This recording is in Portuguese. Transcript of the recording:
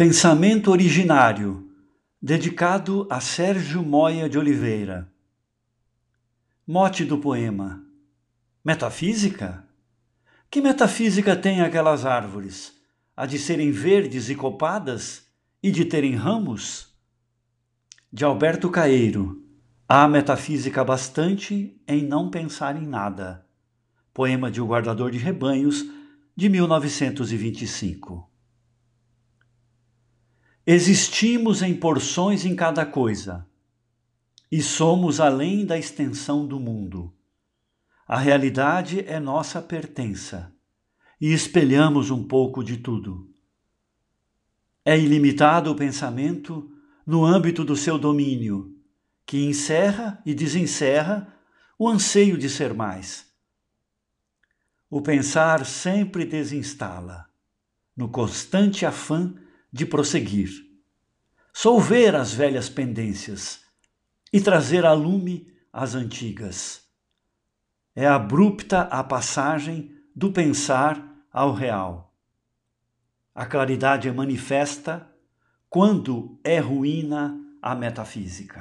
Pensamento originário, dedicado a Sérgio Moya de Oliveira. Mote do poema: Metafísica? Que metafísica tem aquelas árvores? A de serem verdes e copadas e de terem ramos? De Alberto Caeiro. Há metafísica bastante em não pensar em nada. Poema de O Guardador de Rebanhos, de 1925. Existimos em porções em cada coisa e somos além da extensão do mundo. A realidade é nossa pertença e espelhamos um pouco de tudo. É ilimitado o pensamento no âmbito do seu domínio, que encerra e desencerra o anseio de ser mais. O pensar sempre desinstala, no constante afã de prosseguir, solver as velhas pendências e trazer a lume as antigas. É abrupta a passagem do pensar ao real. A claridade é manifesta quando é ruína a metafísica.